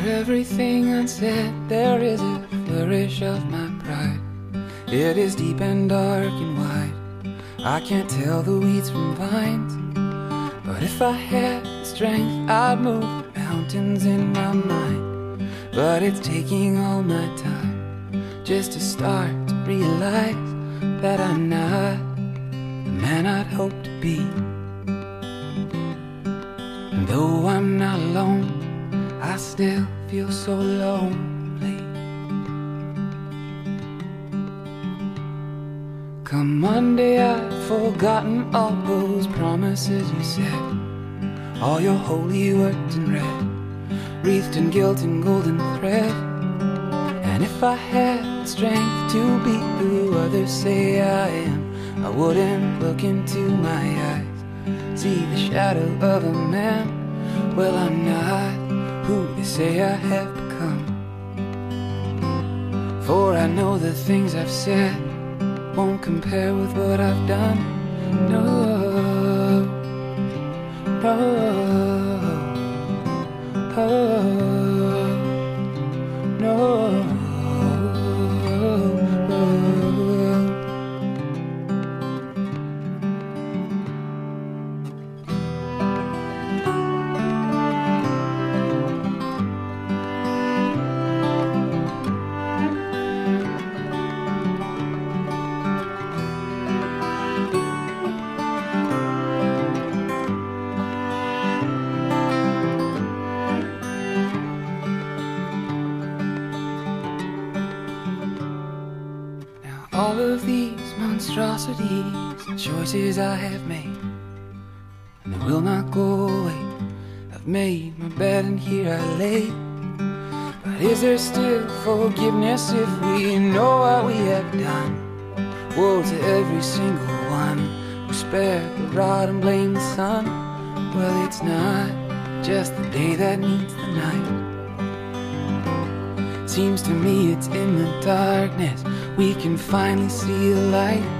everything unsaid, there is a flourish of my pride. It is deep and dark and wide. I can't tell the weeds from vines. But if I had the strength, I'd move mountains in my mind. But it's taking all my time just to start to realize that I'm not the man I'd hoped to be. And though I'm not alone, I still feel so lonely. Come Monday, I've forgotten all those promises you said. All your holy words in red, wreathed in guilt and golden thread. And if I had the strength to be who others say I am, I wouldn't look into my eyes, see the shadow of a man. Well, I'm not who they say I have become. For I know the things I've said won't compare with what I've done. No, all of these monstrosities, choices I have made, and they will not go away. I've made my bed and here I lay. But is there still forgiveness if we know what we have done? Woe to every single one who spared the rod and blamed the sun. Well, it's not just the day that needs the night. Seems to me it's in the darkness we can finally see the light.